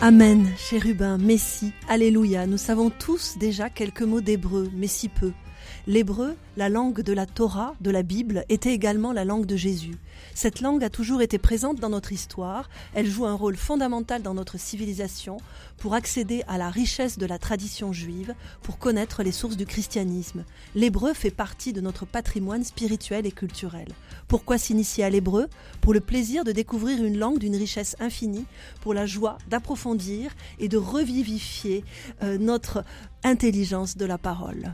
Amen, chérubin, Messie, Alléluia. Nous savons tous déjà quelques mots d'hébreu, mais si peu. L'hébreu, la langue de la Torah, de la Bible, était également la langue de Jésus. Cette langue a toujours été présente dans notre histoire, elle joue un rôle fondamental dans notre civilisation pour accéder à la richesse de la tradition juive, pour connaître les sources du christianisme. L'hébreu fait partie de notre patrimoine spirituel et culturel. Pourquoi s'initier à l'hébreu? Pour le plaisir de découvrir une langue d'une richesse infinie, pour la joie d'approfondir et de revivifier euh, notre intelligence de la parole.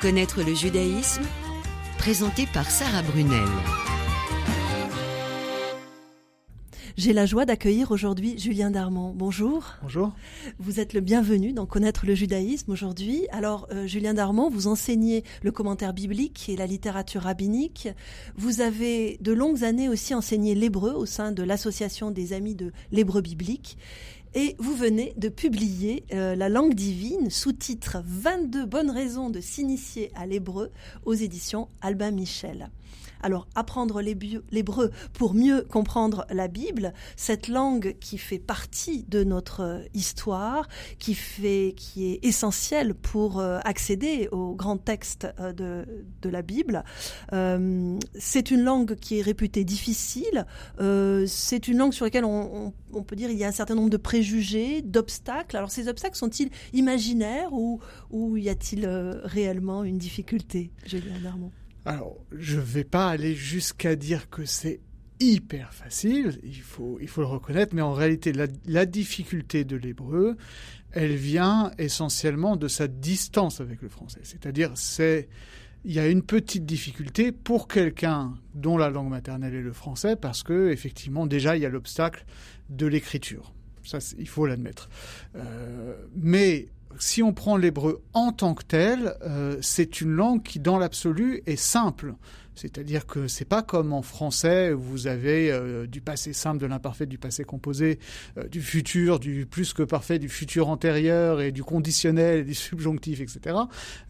Connaître le judaïsme Présenté par Sarah Brunel. J'ai la joie d'accueillir aujourd'hui Julien Darmon. Bonjour. Bonjour. Vous êtes le bienvenu dans Connaître le judaïsme aujourd'hui. Alors, euh, Julien Darmon, vous enseignez le commentaire biblique et la littérature rabbinique. Vous avez de longues années aussi enseigné l'hébreu au sein de l'Association des Amis de l'Hébreu biblique. Et vous venez de publier euh, La langue divine, sous-titre 22 bonnes raisons de s'initier à l'hébreu aux éditions Albin Michel. Alors, apprendre l'hébreu pour mieux comprendre la Bible, cette langue qui fait partie de notre histoire, qui fait, qui est essentielle pour euh, accéder aux grands textes euh, de, la Bible. Euh, c'est une langue qui est réputée difficile. c'est une langue sur laquelle on, peut dire il y a un certain nombre de préjugés, d'obstacles. Alors, ces obstacles sont-ils imaginaires ou, ou y a-t-il réellement une difficulté, Julien Darmon? Alors, je vais pas aller jusqu'à dire que c'est hyper facile, il faut, il faut le reconnaître, mais en réalité, la, difficulté de l'hébreu, elle vient essentiellement de sa distance avec le français. C'est-à-dire, c'est, il y a une petite difficulté pour quelqu'un dont la langue maternelle est le français, parce que, effectivement, déjà, il y a l'obstacle de l'écriture. Ça, il faut l'admettre. Euh, mais si on prend l'hébreu en tant que tel, euh, c'est une langue qui, dans l'absolu, est simple. C'est-à-dire que c'est pas comme en français où vous avez euh, du passé simple, de l'imparfait, du passé composé, euh, du futur, du plus que parfait, du futur antérieur et du conditionnel, du subjonctif, etc.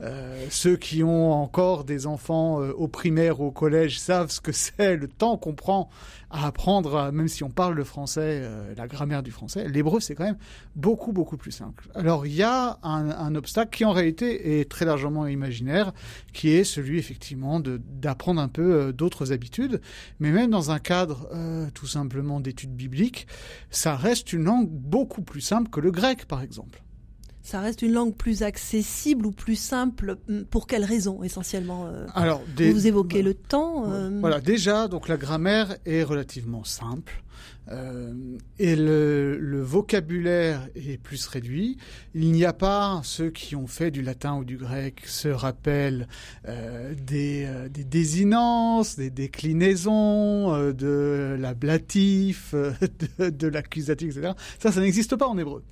Euh, ceux qui ont encore des enfants au primaire ou au collège savent ce que c'est le temps qu'on prend à apprendre, même si on parle le français, la grammaire du français. L'hébreu, c'est quand même beaucoup, beaucoup plus simple. Alors, il y a un, un obstacle qui, en réalité, est très largement imaginaire, qui est celui, effectivement, d'apprendre un peu euh, d'autres habitudes, mais même dans un cadre euh, tout simplement d'études bibliques, ça reste une langue beaucoup plus simple que le grec, par exemple. Ça reste une langue plus accessible ou plus simple hum, Pour quelles raisons essentiellement euh, Alors, vous évoquez le temps. Voilà, déjà, donc la grammaire est relativement simple. Euh, et le, vocabulaire est plus réduit. Il n'y a pas ceux qui ont fait du latin ou du grec se rappellent euh, des, euh, des, désinences, des déclinaisons, de l'ablatif, de, de l'accusatif, etc. Ça, ça n'existe pas en hébreu.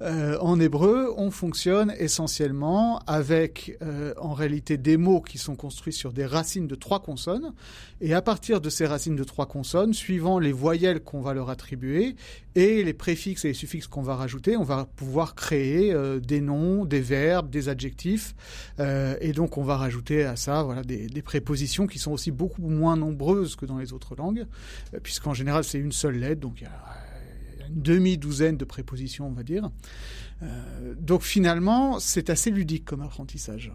Euh, en hébreu, on fonctionne essentiellement avec euh, en réalité des mots qui sont construits sur des racines de trois consonnes. Et à partir de ces racines de trois consonnes, suivant les voyelles qu'on va leur attribuer et les préfixes et les suffixes qu'on va rajouter, on va pouvoir créer euh, des noms, des verbes, des adjectifs. et donc on va rajouter à ça voilà, des, des, prépositions qui sont aussi beaucoup moins nombreuses que dans les autres langues, puisqu'en général c'est une seule lettre. Donc il y a demi-douzaine de prépositions, on va dire. Euh, donc finalement, c'est assez ludique comme apprentissage.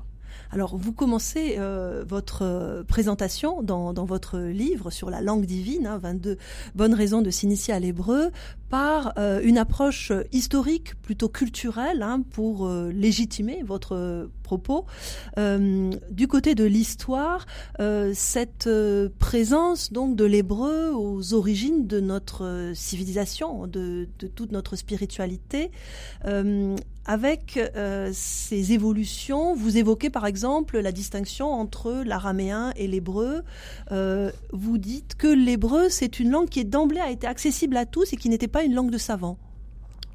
Alors, vous commencez euh, votre euh, présentation dans, votre livre sur la langue divine, 22 hein, bonnes raisons de s'initier à l'hébreu, par une approche historique plutôt culturelle hein, pour légitimer votre propos. du côté de l'histoire, cette présence donc de l'hébreu aux origines de notre civilisation, de, toute notre spiritualité, avec euh, ces évolutions, vous évoquez par exemple la distinction entre l'araméen et l'hébreu. Euh, vous dites que l'hébreu, c'est une langue qui d'emblée a été accessible à tous et qui n'était pas une langue de savants.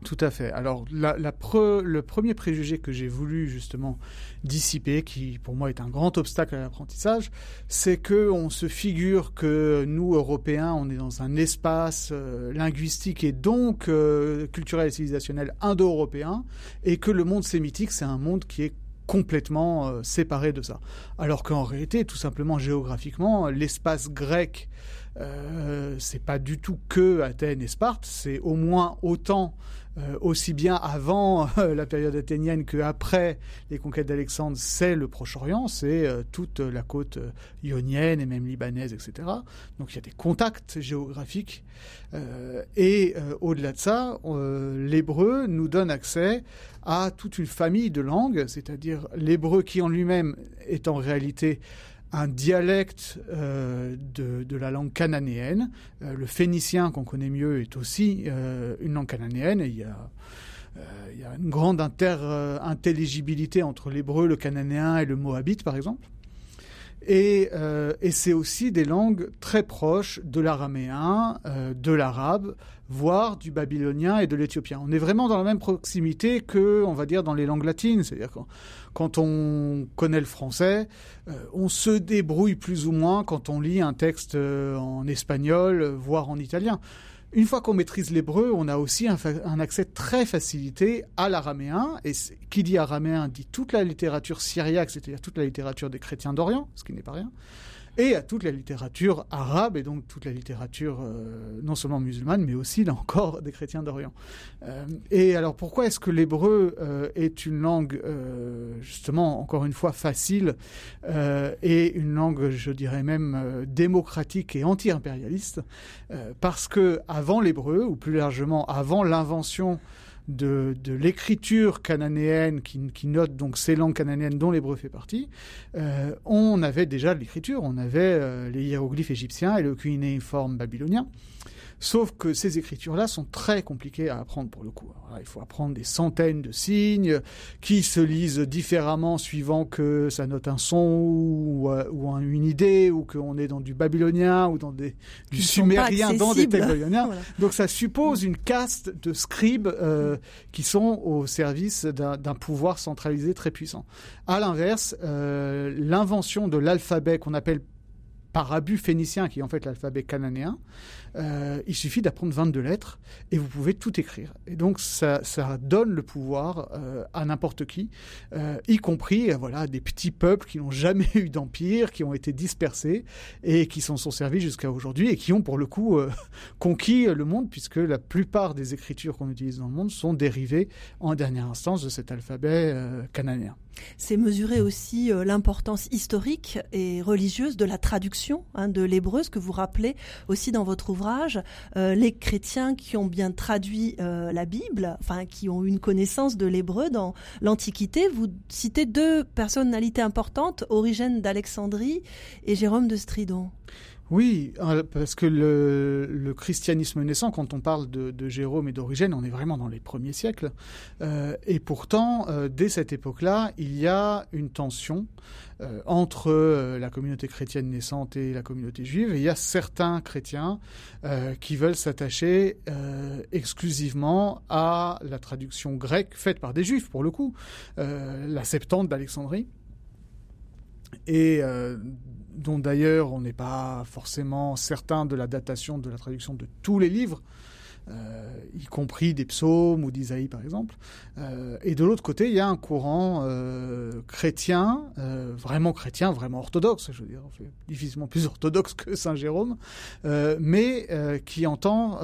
Tout à fait. Alors, le premier préjugé que j'ai voulu justement dissiper, qui pour moi est un grand obstacle à l'apprentissage, c'est que on se figure que nous, Européens, on est dans un espace euh, linguistique et donc euh, culturel et civilisationnel indo-européen, et que le monde sémitique, c'est un monde qui est complètement euh, séparé de ça. Alors qu'en réalité, tout simplement géographiquement, l'espace grec, euh, c'est pas du tout que Athènes et Sparte, c'est au moins autant euh, aussi bien avant euh, la période athénienne qu'après les conquêtes d'Alexandre, c'est le Proche-Orient, c'est euh, toute la côte ionienne et même libanaise, etc. Donc il y a des contacts géographiques. et au-delà de ça, l'hébreu nous donne accès à toute une famille de langues, c'est-à-dire l'hébreu qui en lui-même est en réalité un dialecte euh, de, la langue cananéenne. Euh, le phénicien qu'on connaît mieux est aussi euh, une langue cananéenne. il, y a, il y a une grande intelligibilité entre l'hébreu, le cananéen et le moabite, par exemple. Et, et c'est aussi des langues très proches de l'araméen, de l'arabe, voire du babylonien et de l'éthiopien. On est vraiment dans la même proximité que, on va dire, dans les langues latines. C'est-à-dire quand on connaît le français, euh, on se débrouille plus ou moins quand on lit un texte euh, en espagnol, voire en italien. Une fois qu'on maîtrise l'hébreu, on a aussi un, un, accès très facilité à l'araméen. Et qui dit araméen dit toute la littérature syriaque, c'est-à-dire toute la littérature des chrétiens d'Orient, ce qui n'est pas rien et à toute la littérature arabe et donc toute la littérature euh, non seulement musulmane mais aussi là encore des chrétiens d'Orient. Euh, et alors pourquoi est-ce que l'hébreu euh, est une langue justement encore une fois facile et une langue je dirais même démocratique et anti-impérialiste? Parce que avant l'hébreu ou plus largement avant l'invention de, l'écriture cananéenne qui, note donc ces langues cananéennes dont l'hébreu fait partie, euh, on avait déjà l'écriture, on avait euh, les hiéroglyphes égyptiens et le cunéiforme babylonien. Sauf que ces écritures-là sont très compliquées à apprendre pour le coup. il faut apprendre des centaines de signes qui se lisent différemment suivant que ça note un son ou, euh, une idée ou qu'on est dans du babylonien ou dans des, du sumérien dans des babyloniens. Donc ça suppose une caste de scribes euh, qui sont au service d'un pouvoir centralisé très puissant. À l'inverse, euh, l'invention de l'alphabet qu'on appelle par abus phénicien, qui est en fait l'alphabet cananéen, euh, il suffit d'apprendre 22 lettres et vous pouvez tout écrire. Et donc ça, donne le pouvoir euh, à n'importe qui, euh, y compris voilà des petits peuples qui n'ont jamais eu d'empire, qui ont été dispersés et qui s'en sont servis jusqu'à aujourd'hui et qui ont pour le coup conquis le monde puisque la plupart des écritures qu'on utilise dans le monde sont dérivées en dernière instance de cet alphabet cananéen. C'est mesurer aussi l'importance historique et religieuse de la traduction hein, de l'hébreu, ce que vous rappelez aussi dans votre ouvrage euh, les chrétiens qui ont bien traduit euh, la Bible, enfin qui ont une connaissance de l'hébreu dans l'Antiquité. Vous citez deux personnalités importantes, Origène d'Alexandrie et Jérôme de Stridon. Oui, euh, parce que le, christianisme naissant, quand on parle de, Jérôme et d'Origène, on est vraiment dans les premiers siècles. et pourtant, dès cette époque-là, il y a une tension euh, entre euh, la communauté chrétienne naissante et la communauté juive. Et il y a certains chrétiens euh, qui veulent s'attacher exclusivement à la traduction grecque faite par des juifs, pour le coup, la Septante d'Alexandrie. Et dont d'ailleurs on n'est pas forcément certain de la datation de la traduction de tous les livres. Euh, y compris des psaumes ou d'Isaïe par exemple. Euh, et de l'autre côté, il y a un courant euh, chrétien, vraiment chrétien, vraiment orthodoxe, je veux dire, difficilement plus orthodoxe que Saint Jérôme, mais qui entend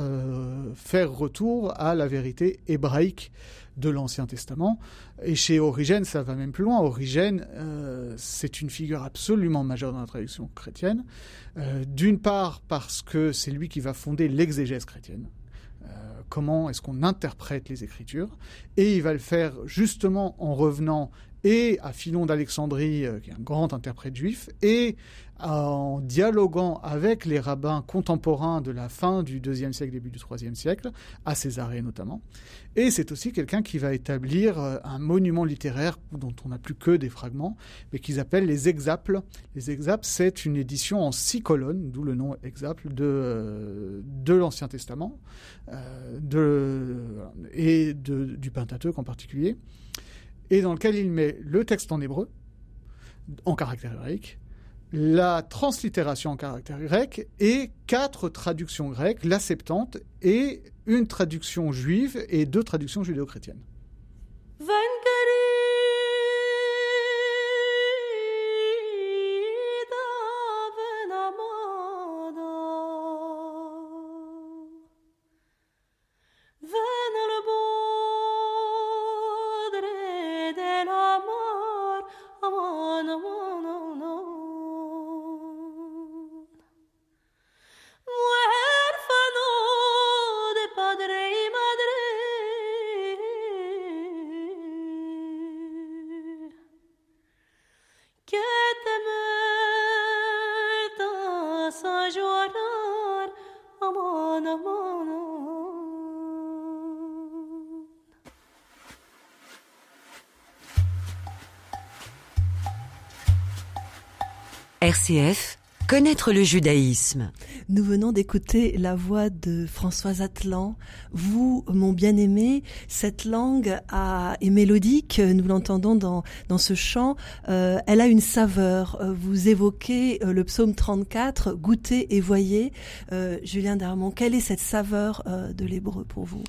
faire retour à la vérité hébraïque de l'Ancien Testament. Et chez Origène, ça va même plus loin. Origène, c'est une figure absolument majeure dans la tradition chrétienne. D'une part parce que c'est lui qui va fonder l'exégèse chrétienne comment est-ce qu'on interprète les Écritures, et il va le faire justement en revenant et à Philon d'Alexandrie, euh, qui est un grand interprète juif, et en dialoguant avec les rabbins contemporains de la fin du IIe siècle, début du IIIe siècle, à Césarée notamment. Et c'est aussi quelqu'un qui va établir euh, un monument littéraire dont on n'a plus que des fragments, mais qu'ils appellent les Exaples. Les Exaples, c'est une édition en six colonnes, d'où le nom Exaple, de, euh, de l'Ancien Testament et de, du Pentateuque en particulier et dans lequel il met le texte en hébreu, en caractère grec, la translittération en caractère grec et quatre traductions grecques, la Septante et une traduction juive et deux traductions judéo-chrétiennes. RCF, connaître le judaïsme. Nous venons d'écouter la voix de Françoise Atlan. Vous, mon bien-aimé, cette langue a, est mélodique, nous l'entendons dans, dans ce chant, euh, elle a une saveur. Euh, vous évoquez euh, le psaume 34, goûtez et voyez. Julien Darmon, quelle est cette saveur de l'hébreu pour vous?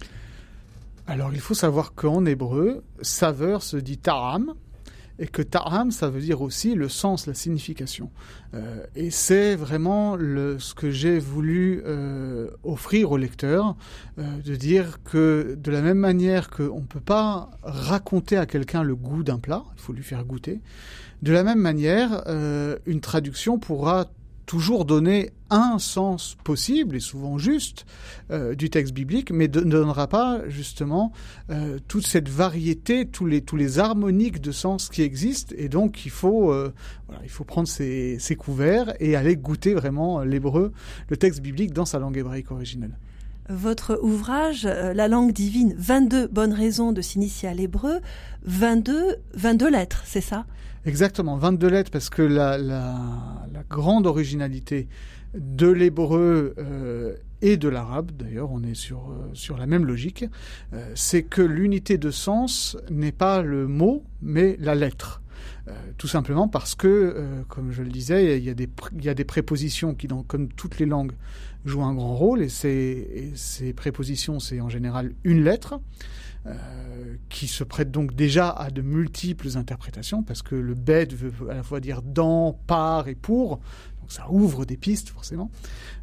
Alors il faut savoir qu'en hébreu, saveur se dit taram, et que ta'am, ça veut dire aussi le sens, la signification. Euh, et c'est vraiment ce que j'ai voulu euh, offrir au lecteur, euh, de dire que de la même manière qu'on ne peut pas raconter à quelqu'un le goût d'un plat, il faut lui faire goûter, de la même manière, une traduction pourra toujours donner un sens possible et souvent juste euh, du texte biblique, mais ne donnera pas justement euh, toute cette variété, tous les, tous les harmoniques de sens qui existent. Et donc il faut, euh, voilà, il faut prendre ses, ses couverts et aller goûter vraiment l'hébreu, le texte biblique dans sa langue hébraïque originelle. Votre ouvrage, La langue divine, 22 bonnes raisons de s'initier à l'hébreu, 22, 22 lettres, c'est ça? Exactement, 22 lettres parce que la, la, grande originalité de l'hébreu euh, et de l'arabe, d'ailleurs on est sur, euh, la même logique, euh, c'est que l'unité de sens n'est pas le mot mais la lettre. Euh, tout simplement parce que, euh, comme je le disais, il y, a des, y a des prépositions qui, comme toutes les langues, jouent un grand rôle, et ces, ces prépositions, c'est en général une lettre. Euh, qui se prête donc déjà à de multiples interprétations, parce que le bête veut à la fois dire dans, par et pour, donc ça ouvre des pistes forcément.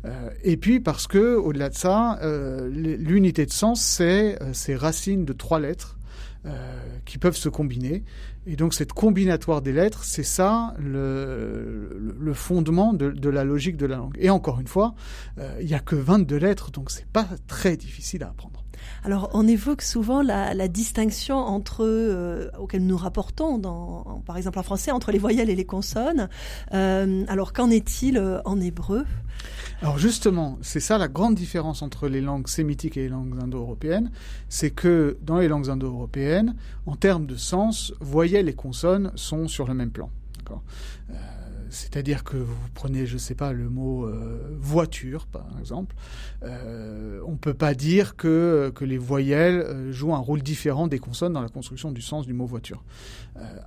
Euh, et puis parce que, au-delà de ça, euh, l'unité de sens, c'est euh, ces racines de trois lettres euh, qui peuvent se combiner. Et donc cette combinatoire des lettres, c'est ça le, le, fondement de, de, la logique de la langue. Et encore une fois, il n'y a que 22 lettres, donc c'est pas très difficile à apprendre. Alors, on évoque souvent la, la distinction entre euh, auquel nous rapportons, dans, par exemple en français, entre les voyelles et les consonnes. Euh, alors, qu'en est-il euh, en hébreu? Alors justement, c'est ça la grande différence entre les langues sémitiques et les langues indo-européennes, c'est que dans les langues indo-européennes, en termes de sens, voyelles et consonnes sont sur le même plan. Euh, c'est-à-dire que vous prenez, je ne sais pas, le mot euh, voiture, par exemple, euh, on ne peut pas dire que, que les voyelles jouent un rôle différent des consonnes dans la construction du sens du mot voiture.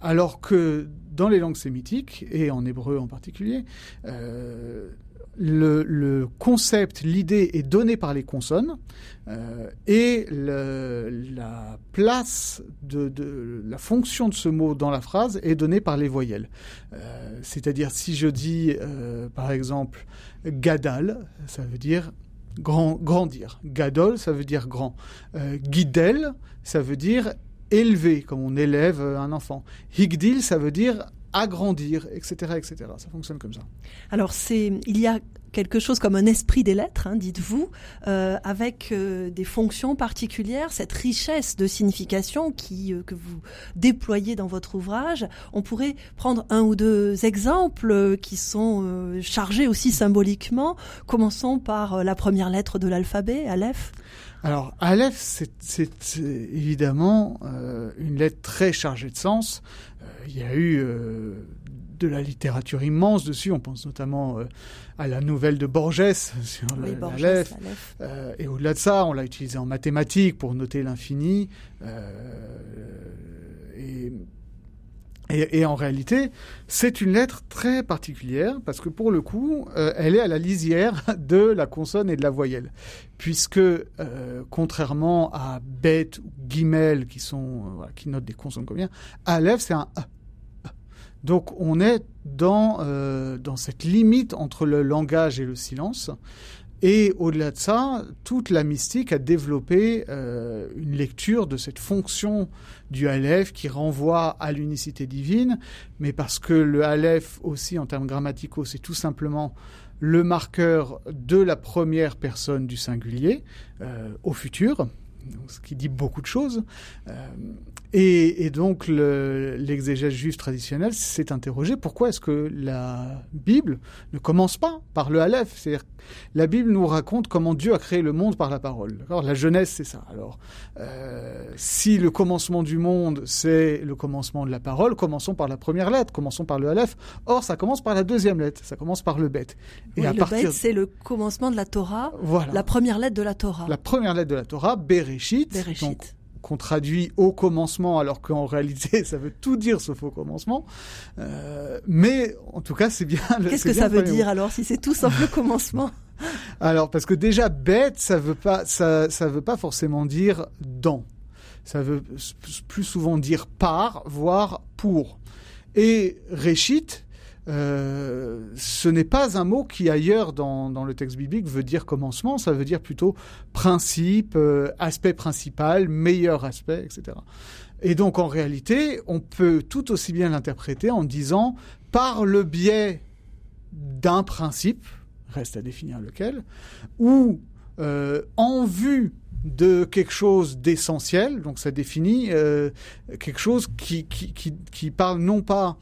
Alors que dans les langues sémitiques, et en hébreu en particulier, le, concept, l'idée est donnée par les consonnes euh, et la place de, la fonction de ce mot dans la phrase est donnée par les voyelles. Euh, C'est-à-dire si je dis euh, par exemple gadal, ça veut dire grand, grandir. Gadol, ça veut dire grand. Guidel, ça veut dire élever, comme on élève un enfant. Higdil, ça veut dire agrandir, etc., etc. Ça fonctionne comme ça. Alors, c'est, il y a quelque chose comme un esprit des lettres, hein, dites-vous, euh, avec euh, des fonctions particulières, cette richesse de signification qui que vous déployez dans votre ouvrage. On pourrait prendre un ou deux exemples qui sont chargés aussi symboliquement. Commençons par la première lettre de l'alphabet, Aleph. Alors, Aleph, c'est évidemment une lettre très chargée de sens. Il y a eu de la littérature immense dessus. On pense notamment euh, à la nouvelle de Borges sur oui, euh, et au-delà de ça, on l'a utilisé en mathématiques pour noter l'infini. Euh, et, en réalité, c'est une lettre très particulière parce que pour le coup, elle est à la lisière de la consonne et de la voyelle. Puisque, contrairement à bête ou guimel qui, sont, qui notent des consonnes comme bien, Aleph, c'est un A. Donc on est dans, euh, dans cette limite entre le langage et le silence. Et au-delà de ça, toute la mystique a développé euh, une lecture de cette fonction du Aleph qui renvoie à l'unicité divine, mais parce que le Aleph aussi en termes grammaticaux, c'est tout simplement le marqueur de la première personne du singulier euh, au futur ce qui dit beaucoup de choses. Euh, et, donc l'exégèse juive traditionnelle s'est interrogé pourquoi est-ce que la Bible ne commence pas par le Aleph? C'est-à-dire la Bible nous raconte comment Dieu a créé le monde par la parole. La Genèse, c'est ça. Alors, euh, si le commencement du monde, c'est le commencement de la parole, commençons par la première lettre, commençons par le Aleph. Or, ça commence par la deuxième lettre, ça commence par le Bet. Et à le partir... c'est le commencement de la Torah, voilà. la première lettre de la Torah. La première lettre de la Torah, Bereshit. Bereshit qu'on traduit au commencement, alors qu'en réalité, ça veut tout dire sauf au commencement. Euh, mais en tout cas, c'est bien. Qu'est-ce que ça veut dire alors, si c'est tout sauf le commencement? Alors, parce que déjà bête, ça veut pas, ça, ça veut pas forcément dire dans. Ça veut plus souvent dire par, voire pour. Et réchit, euh, ce n'est pas un mot qui ailleurs dans, le texte biblique veut dire commencement, ça veut dire plutôt principe, euh, aspect principal, meilleur aspect, etc. Et donc en réalité, on peut tout aussi bien l'interpréter en disant par le biais d'un principe, reste à définir lequel, ou euh, en vue de quelque chose d'essentiel, donc ça définit quelque chose qui, qui, qui, parle non pas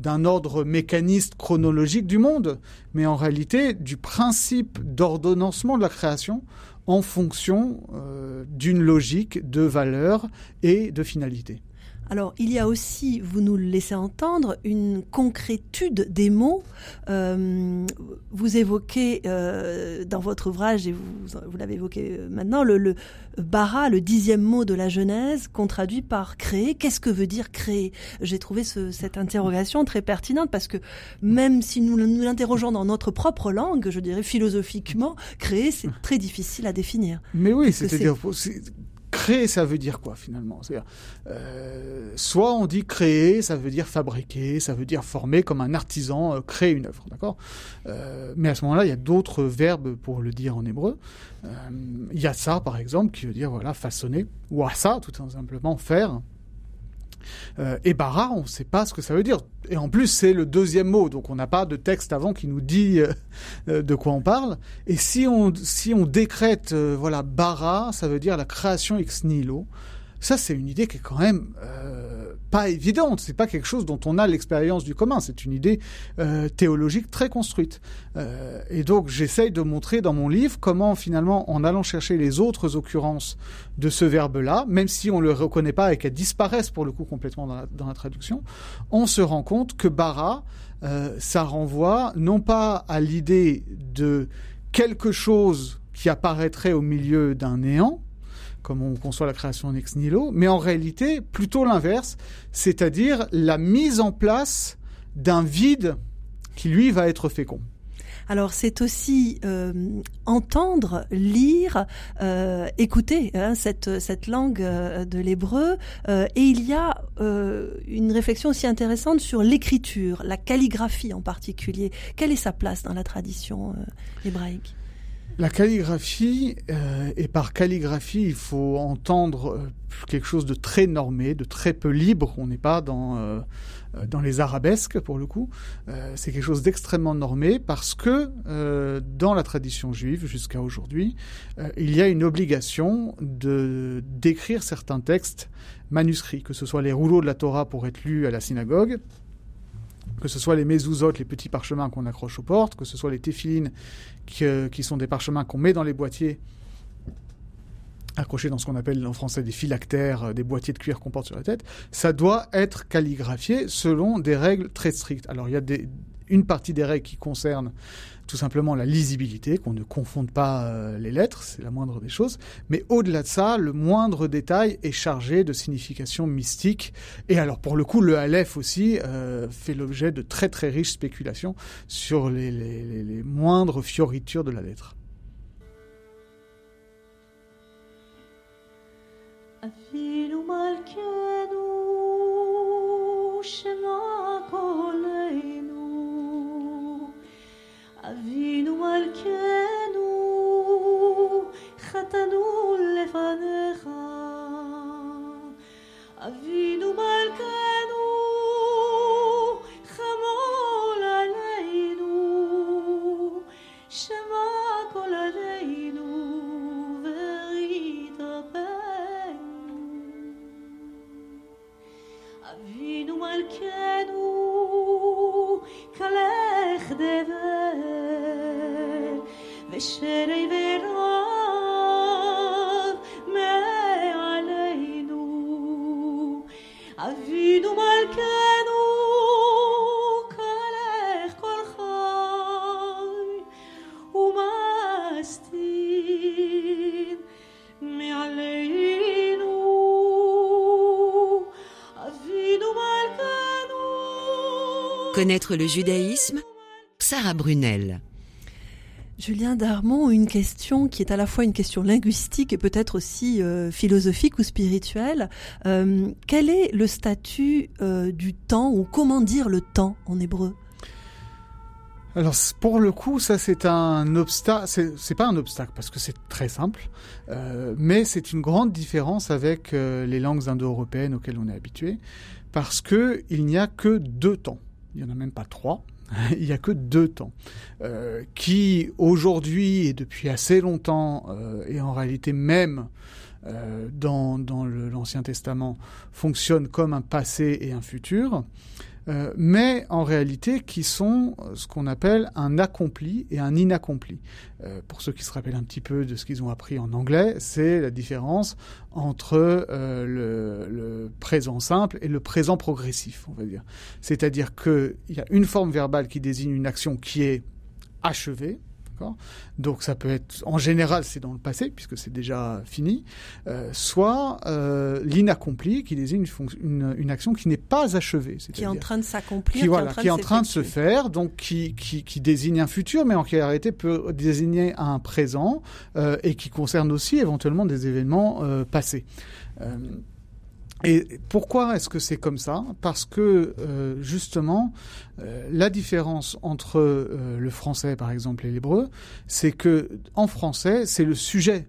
d'un ordre mécaniste chronologique du monde, mais en réalité du principe d'ordonnancement de la création en fonction euh, d'une logique de valeur et de finalité. Alors, il y a aussi, vous nous le laissez entendre, une concrétude des mots. Euh, vous évoquez euh, dans votre ouvrage, et vous, vous l'avez évoqué euh, maintenant, le, le bara, le dixième mot de la Genèse, qu'on traduit par créer. Qu'est-ce que veut dire créer J'ai trouvé ce, cette interrogation très pertinente parce que même si nous nous l'interrogeons dans notre propre langue, je dirais philosophiquement, créer, c'est très difficile à définir. Mais oui, c'est-à-dire créer, ça veut dire quoi finalement? Euh, Soit on dit créer, ça veut dire fabriquer, ça veut dire former comme un artisan, euh, créer une œuvre, d'accord? Euh, Mais à ce moment-là, il y a d'autres verbes pour le dire en hébreu. Il a ça, par exemple, qui veut dire voilà façonner, ou ça, tout simplement faire. Euh, et bara, on ne sait pas ce que ça veut dire. Et en plus, c'est le deuxième mot, donc on n'a pas de texte avant qui nous dit euh, euh, de quoi on parle. Et si on, si on décrète, voilà, bara, ça veut dire la création ex nihilo. Ça, c'est une idée qui est quand même euh, pas évidente. C'est pas quelque chose dont on a l'expérience du commun. C'est une idée euh, théologique très construite. Euh, et donc, j'essaye de montrer dans mon livre comment, finalement, en allant chercher les autres occurrences de ce verbe-là, même si on le reconnaît pas et qu'elles disparaissent pour le coup complètement dans la, dans la traduction, on se rend compte que bara, euh, ça renvoie non pas à l'idée de quelque chose qui apparaîtrait au milieu d'un néant, comme on conçoit la création ex nihilo, mais en réalité plutôt l'inverse, c'est-à-dire la mise en place d'un vide qui lui va être fécond. Alors c'est aussi euh, entendre, lire, euh, écouter hein, cette, cette langue euh, de l'hébreu. et il y a une réflexion aussi intéressante sur l'écriture, la calligraphie en particulier. Quelle est sa place dans la tradition hébraïque? La calligraphie, euh, et par calligraphie, il faut entendre euh, quelque chose de très normé, de très peu libre. On n'est pas dans, euh, les arabesques, pour le coup. c'est quelque chose d'extrêmement normé parce que dans la tradition juive, jusqu'à aujourd'hui, il y a une obligation de d'écrire certains textes manuscrits, que ce soit les rouleaux de la Torah pour être lus à la synagogue, que ce soit les mezuzot, les petits parchemins qu'on accroche aux portes, que ce soit les téphilines qui, euh, qui sont des parchemins qu'on met dans les boîtiers accrochés dans ce qu'on appelle en français des phylactères, euh, des boîtiers de cuir qu'on porte sur la tête, ça doit être calligraphié selon des règles très strictes. Alors il y a des, une partie des règles qui concernent tout simplement la lisibilité, qu'on ne confonde pas euh, les lettres, c'est la moindre des choses. Mais au-delà de ça, le moindre détail est chargé de signification mystique. Et alors pour le coup, le Aleph aussi euh, fait l'objet de très très riches spéculations sur les moindres fioritures de la lettre. Connaître le judaïsme? Sarah Brunel Julien Darmon, une question qui est à la fois une question linguistique et peut-être aussi euh, philosophique ou spirituelle. Euh, quel est le statut euh, du temps ou comment dire le temps en hébreu? Alors pour le coup, ça c'est un obstacle. C'est pas un obstacle parce que c'est très simple, mais c'est une grande différence avec les langues indo-européennes auxquelles on est habitué, parce que il n'y a que deux temps. Il y en a même pas trois. il n'y a que deux temps, euh, qui aujourd'hui et depuis assez longtemps, euh, et en réalité même euh, dans l'Ancien Testament, fonctionnent comme un passé et un futur. Euh, mais en réalité qui sont ce qu'on appelle un accompli et un inaccompli. Euh, pour ceux qui se rappellent un petit peu de ce qu'ils ont appris en anglais, c'est la différence entre euh, le, le, présent simple et le présent progressif, on va dire. C'est-à-dire qu'il y a une forme verbale qui désigne une action qui est achevée, donc ça peut être, en général, c'est dans le passé puisque c'est déjà fini, euh, soit euh, l'inaccompli qui désigne une, une, action qui n'est pas achevée, qui est en train de s'accomplir, qui, voilà, qui est en train de, se faire, donc qui, qui, qui, désigne un futur, mais en réalité peut désigner un présent euh, et qui concerne aussi éventuellement des événements euh, passés. Et pourquoi est-ce que c'est comme ça? Parce que euh, justement, euh, la différence entre euh, le français par exemple et l'hébreu, c'est que en français, c'est le sujet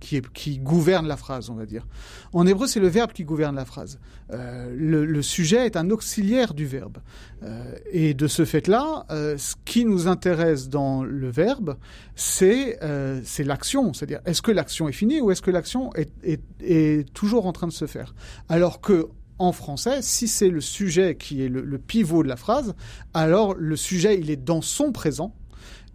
qui, gouverne la phrase, on va dire. En hébreu, c'est le verbe qui gouverne la phrase. Euh, le, sujet est un auxiliaire du verbe. Euh, et de ce fait-là, euh, ce qui nous intéresse dans le verbe, c'est l'action. C'est-à-dire, est-ce que l'action est finie ou est-ce que l'action est, toujours en train de se faire? Alors que en français, si c'est le sujet qui est le pivot de la phrase, alors le sujet, il est dans son présent,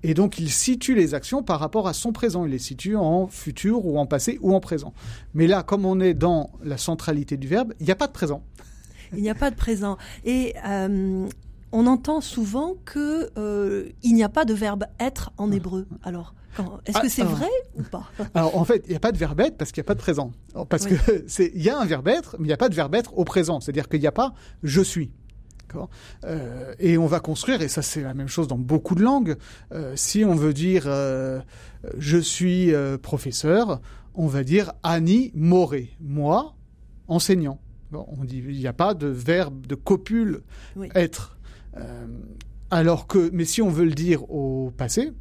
et donc, il situe les actions par rapport à son présent. Il les situe en futur ou en passé ou en présent. Mais là, comme on est dans la centralité du verbe, il n'y a pas de présent. Il n'y a pas de présent. Et euh, on entend souvent que euh, il n'y a pas de verbe être en hébreu. Alors, est-ce que c'est ah, vrai ou pas? Alors en fait, il n'y a pas de verbe être parce qu'il n'y a pas de présent. Parce oui. que c'est il y a un verbe être, mais il n'y a pas de verbe être au présent. C'est-à-dire qu'il n'y a pas je suis. Euh, et on va construire, et ça c'est la même chose dans beaucoup de langues, euh, si on veut dire euh, je suis professeur, on va dire Annie Moré, moi, enseignant. Bon, on dit il n'y a pas de verbe, de copule oui. être. Alors que, mais si on veut le dire au passé,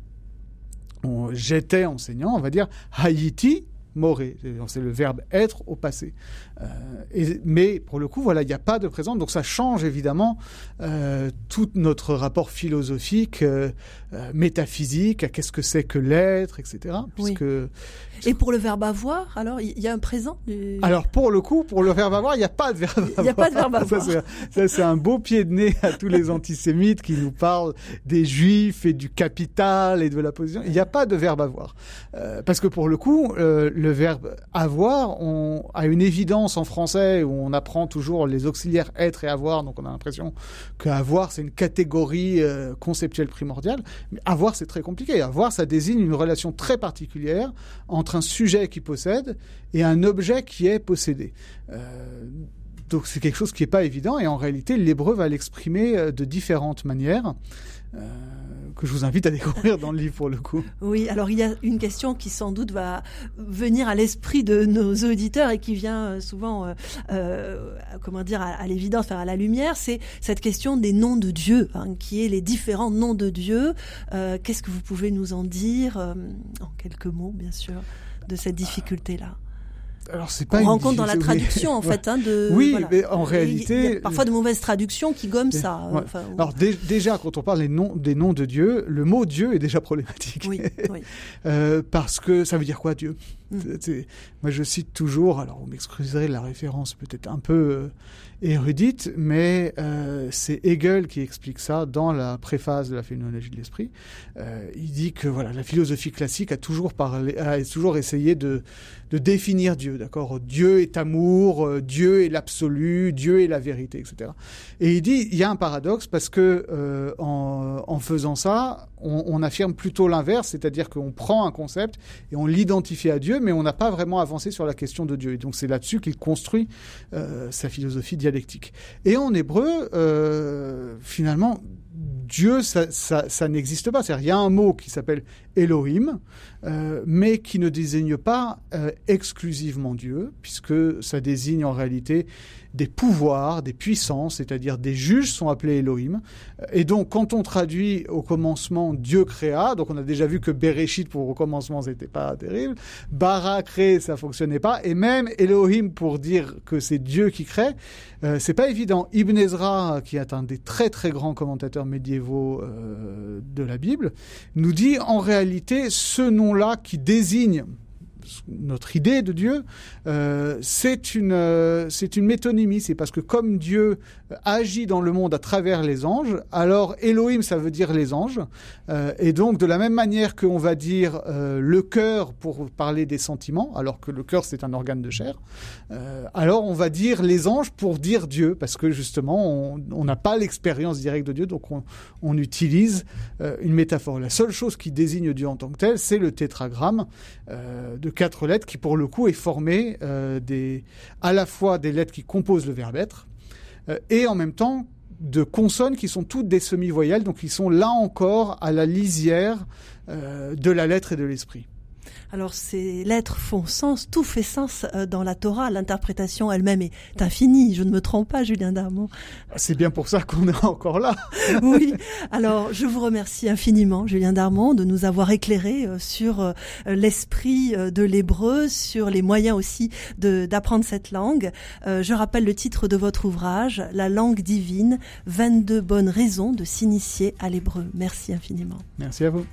j'étais enseignant, on va dire Haïti. Moré, c'est le verbe être au passé. Euh, et- mais pour le coup, voilà, il n'y a pas de présent, donc ça change évidemment euh, tout notre rapport philosophique, euh, métaphysique, à qu'est-ce que c'est que l'être, etc. Oui. Puisque Et pour le verbe avoir, alors il y a un présent du... alors pour le coup, pour le verbe avoir, il n'y a pas de verbe avoir. Il n'y a pas de verbe avoir. Ça, c'est un beau pied de nez à tous les antisémites qui nous parlent des juifs et du capital et de la position. Il n'y a pas de verbe avoir. Euh, parce que pour le coup, euh, le verbe avoir on a une évidence en français où on apprend toujours les auxiliaires être et avoir. Donc on a l'impression que avoir, c'est une catégorie euh, conceptuelle primordiale. Mais avoir, c'est très compliqué. Avoir, ça désigne une relation très particulière entre un sujet qui possède et un objet qui est possédé. Euh, donc c'est quelque chose qui n'est pas évident et en réalité l'hébreu va l'exprimer euh, de différentes manières euh, que je vous invite à découvrir dans le livre pour le coup. Oui, alors il y a une question qui sans doute va venir à l'esprit de nos auditeurs et qui vient euh, souvent, comment dire, à, l'évidence, enfin à la lumière, c'est cette question des noms de Dieu, hein, qui est les différents noms de Dieu. Qu'est-ce que vous pouvez nous en dire, en quelques mots, bien sûr, de cette difficulté-là? Alors c'est pas On rencontre dans la traduction, en fait, hein, de. Oui, voilà. mais en réalité- il y a parfois de mauvaises traductions qui gomment ça. euh, Ouais. enfin, ou- Alors dé- déjà quand on parle des noms, des noms de Dieu, le mot Dieu est déjà problématique. oui, oui. Euh, parce que ça veut dire quoi Dieu? Mm. C'est- Moi je cite toujours, alors vous m'excuserez la référence peut-être un peu euh, érudite, mais euh, c'est Hegel qui explique ça dans la préface de la phénoménologie de l'esprit. Euh, il dit que voilà la philosophie classique a toujours parlé, a toujours essayé de, de définir Dieu, d'accord? Dieu est amour, euh, Dieu est l'absolu, Dieu est la vérité, etc. Et il dit il y a un paradoxe parce que euh, en, en faisant ça, on, on affirme plutôt l'inverse, c'est-à-dire qu'on prend un concept et on l'identifie à Dieu, mais on n'a pas vraiment avancé sur la question de Dieu. Et donc c'est là-dessus qu'il construit euh, sa philosophie dialectique. Et en hébreu, euh, finalement, Dieu, ça, ça, ça n'existe pas. C'est-à-dire, il y a un mot qui s'appelle Elohim, euh, mais qui ne désigne pas euh, exclusivement Dieu, puisque ça désigne en réalité des pouvoirs, des puissances, c'est-à-dire des juges sont appelés Elohim. Et donc, quand on traduit au commencement Dieu créa, donc on a déjà vu que Bereshit pour au commencement c'était pas terrible, Bara crée ça fonctionnait pas, et même Elohim pour dire que c'est Dieu qui crée, euh, c'est pas évident. Ibn Ezra, qui est un des très très grands commentateurs médiévaux euh, de la Bible, nous dit en réalité ce nom-là qui désigne notre idée de Dieu, euh, c'est une, euh, c'est une métonymie. C'est parce que comme Dieu agit dans le monde à travers les anges, alors Elohim, ça veut dire les anges. Euh, et donc, de la même manière qu'on va dire euh, le cœur pour parler des sentiments, alors que le cœur, c'est un organe de chair, euh, alors on va dire les anges pour dire Dieu, parce que justement, on n'a pas l'expérience directe de Dieu, donc on, on utilise euh, une métaphore. La seule chose qui désigne Dieu en tant que tel, c'est le tétragramme euh, quatre lettres qui, pour le coup, est formé euh, des, à la fois des lettres qui composent le verbe être euh, et en même temps de consonnes qui sont toutes des semi-voyelles, donc ils sont là encore à la lisière euh, de la lettre et de l'esprit. Alors ces lettres font sens, tout fait sens euh, dans la Torah, l'interprétation elle-même est infinie, je ne me trompe pas Julien Darmon. C'est bien pour ça qu'on est encore là. Oui, alors je vous remercie infiniment Julien Darmon de nous avoir éclairé euh, sur euh, l'esprit de l'hébreu, sur les moyens aussi d'apprendre cette langue. Je rappelle le titre de votre ouvrage, La langue divine, 22 bonnes raisons de s'initier à l'hébreu. Merci infiniment. Merci à vous.